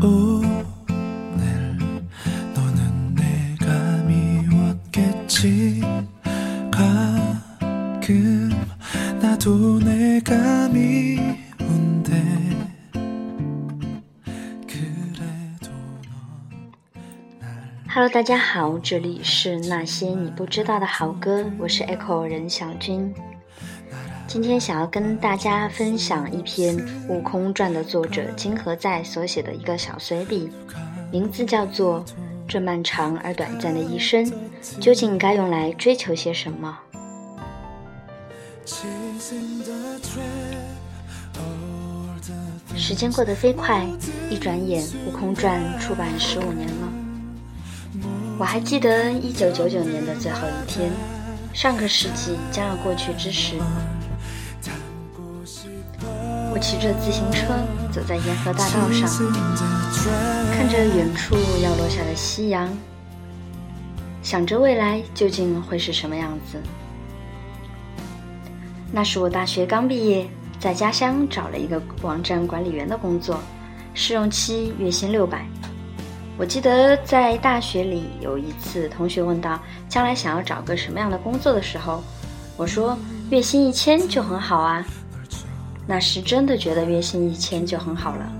Hello，大家好，这里是那些你不知道的好歌，我是 Echo 任小军。今天想要跟大家分享一篇《悟空传》的作者金河在所写的一个小随笔，名字叫做《这漫长而短暂的一生究竟该用来追求些什么》。时间过得飞快，一转眼，《悟空传》出版十五年了。我还记得一九九九年的最后一天，上个世纪将要过去之时，骑着自行车走在沿河大道上，看着远处要落下的夕阳，想着未来究竟会是什么样子。那是我大学刚毕业，在家乡找了一个网站管理员的工作，试用期月薪六百。我记得在大学里有一次，同学问到将来想要找个什么样的工作的时候，我说月薪一千就很好啊。那时真的觉得月薪一千就很好了，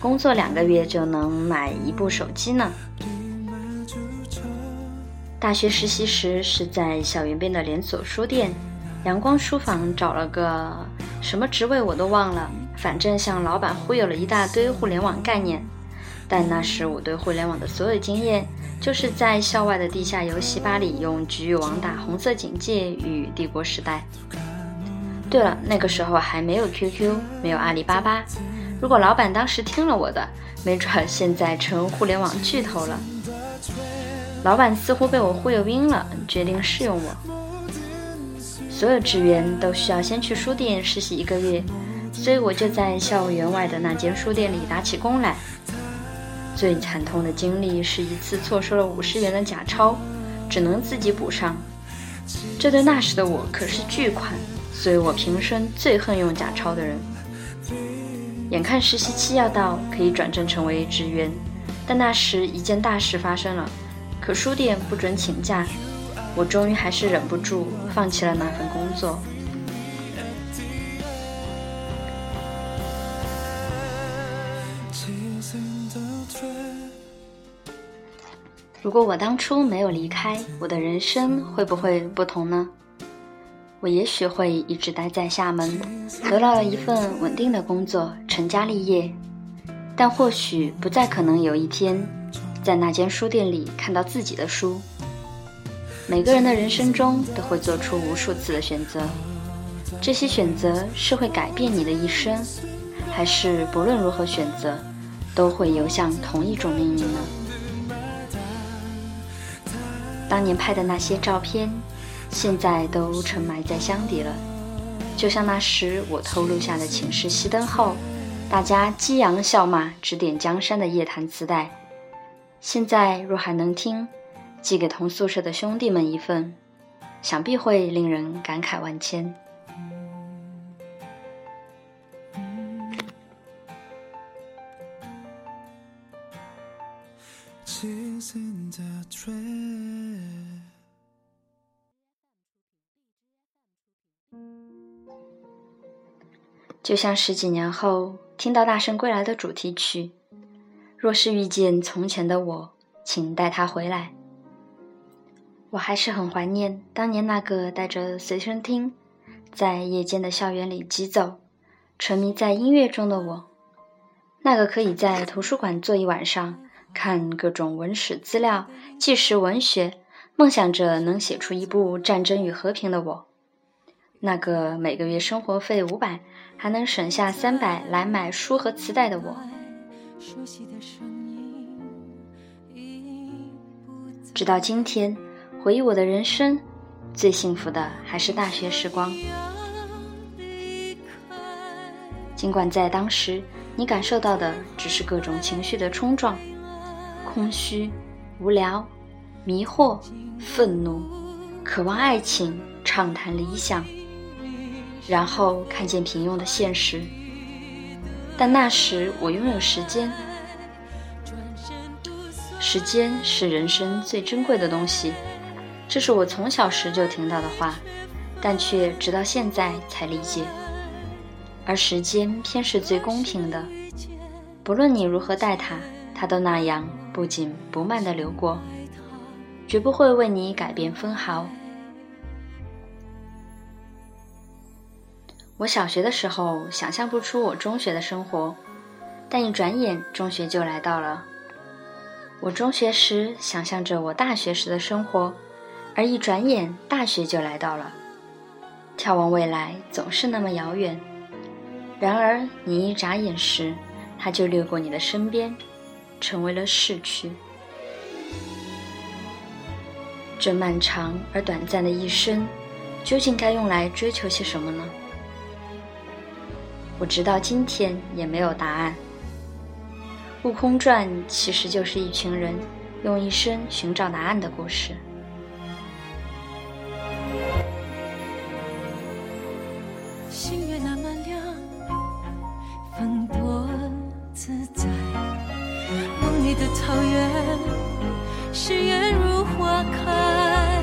工作两个月就能买一部手机呢。大学实习时是在校园边的连锁书店阳光书房找了个什么职位我都忘了，反正向老板忽悠了一大堆互联网概念。但那时我对互联网的所有经验，就是在校外的地下游戏吧里用局域网打《红色警戒》与《帝国时代》。对了，那个时候还没有 QQ，没有阿里巴巴。如果老板当时听了我的，没准现在成互联网巨头了。老板似乎被我忽悠晕了，决定试用我。所有职员都需要先去书店实习一个月，所以我就在校园外的那间书店里打起工来。最惨痛的经历是一次错收了五十元的假钞，只能自己补上。这对那时的我可是巨款，所以我平生最恨用假钞的人。眼看实习期要到，可以转正成为职员，但那时一件大事发生了，可书店不准请假，我终于还是忍不住放弃了那份工作。如果我当初没有离开，我的人生会不会不同呢？我也许会一直待在厦门，得到了一份稳定的工作，成家立业。但或许不再可能有一天，在那间书店里看到自己的书。每个人的人生中都会做出无数次的选择，这些选择是会改变你的一生，还是不论如何选择，都会游向同一种命运呢？当年拍的那些照片，现在都沉埋在箱底了。就像那时我偷录下的寝室熄灯后，大家激扬笑骂、指点江山的夜谈磁带，现在若还能听，寄给同宿舍的兄弟们一份，想必会令人感慨万千。就像十几年后听到《大圣归来》的主题曲，若是遇见从前的我，请带他回来。我还是很怀念当年那个带着随身听，在夜间的校园里疾走，沉迷在音乐中的我，那个可以在图书馆坐一晚上。看各种文史资料、纪实文学，梦想着能写出一部《战争与和平》的我，那个每个月生活费五百还能省下三百来买书和磁带的我，直到今天，回忆我的人生，最幸福的还是大学时光。尽管在当时，你感受到的只是各种情绪的冲撞。空虚、无聊、迷惑、愤怒，渴望爱情，畅谈理想，然后看见平庸的现实。但那时我拥有时间，时间是人生最珍贵的东西，这是我从小时就听到的话，但却直到现在才理解。而时间偏是最公平的，不论你如何待它，它都那样不紧不慢地流过，绝不会为你改变分毫。我小学的时候想象不出我中学的生活，但一转眼中学就来到了。我中学时想象着我大学时的生活，而一转眼大学就来到了。眺望未来总是那么遥远，然而你一眨眼时，它就掠过你的身边，成为了逝去。这漫长而短暂的一生，究竟该用来追求些什么呢？我直到今天也没有答案。《悟空传》其实就是一群人用一生寻找答案的故事。星月那么亮，风多自在。梦里的草原，誓言如花开。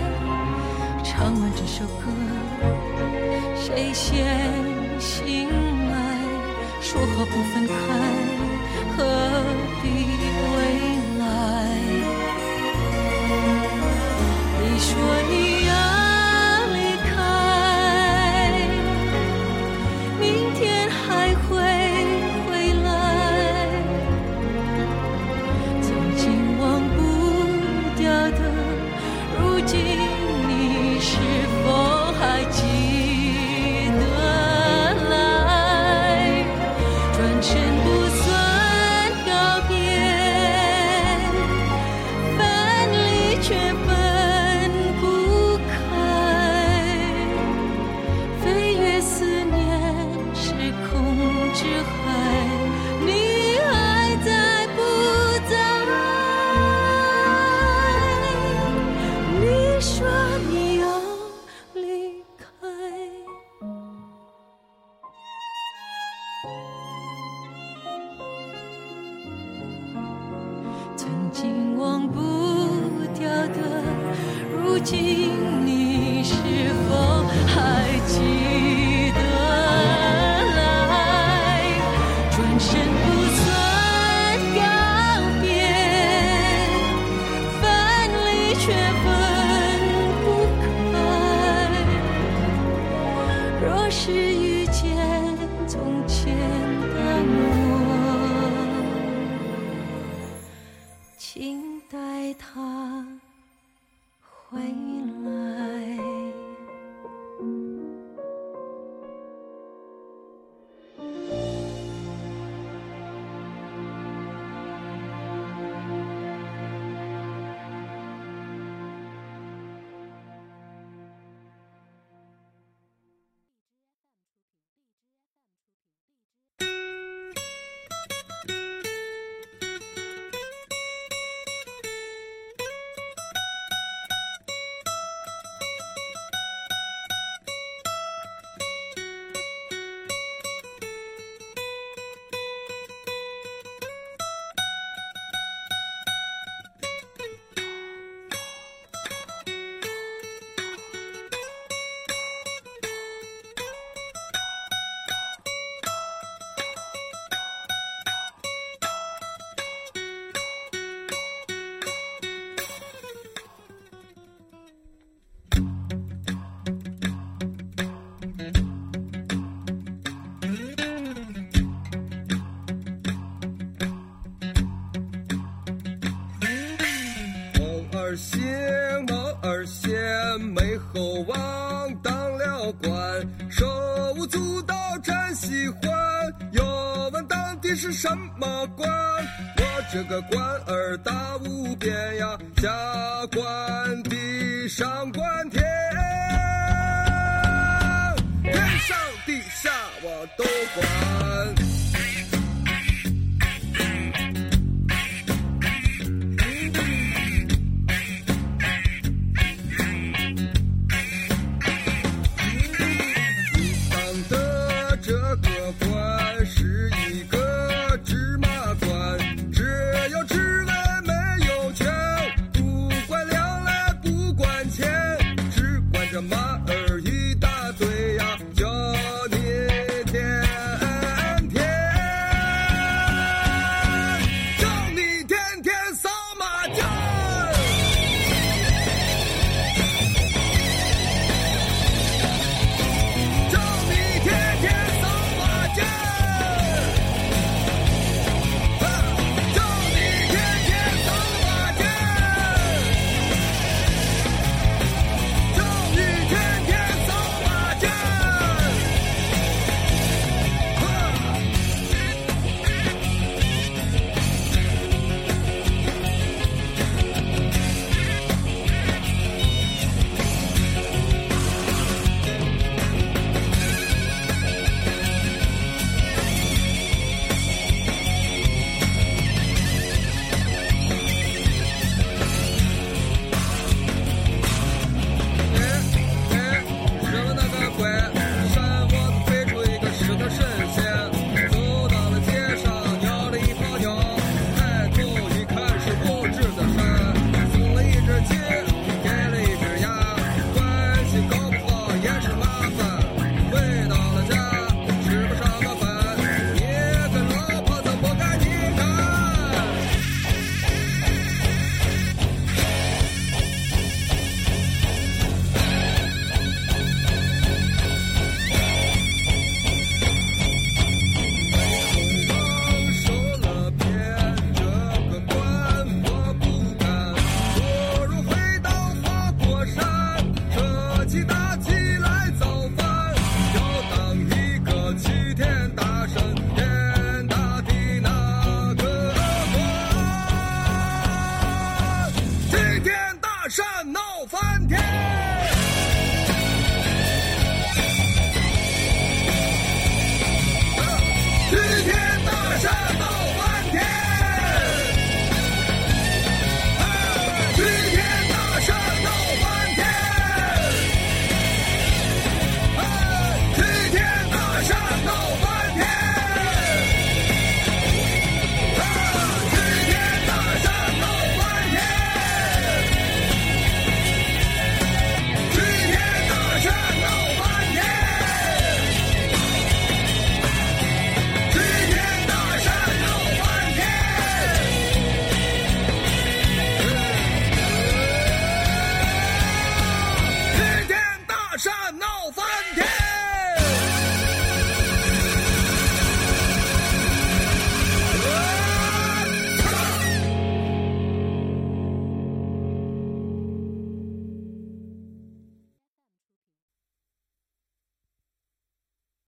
唱完这首歌，谁先醒来？说好不分开，何必如你是什么官？我这个官儿大无边呀，下官地上官天，天上地下我都管。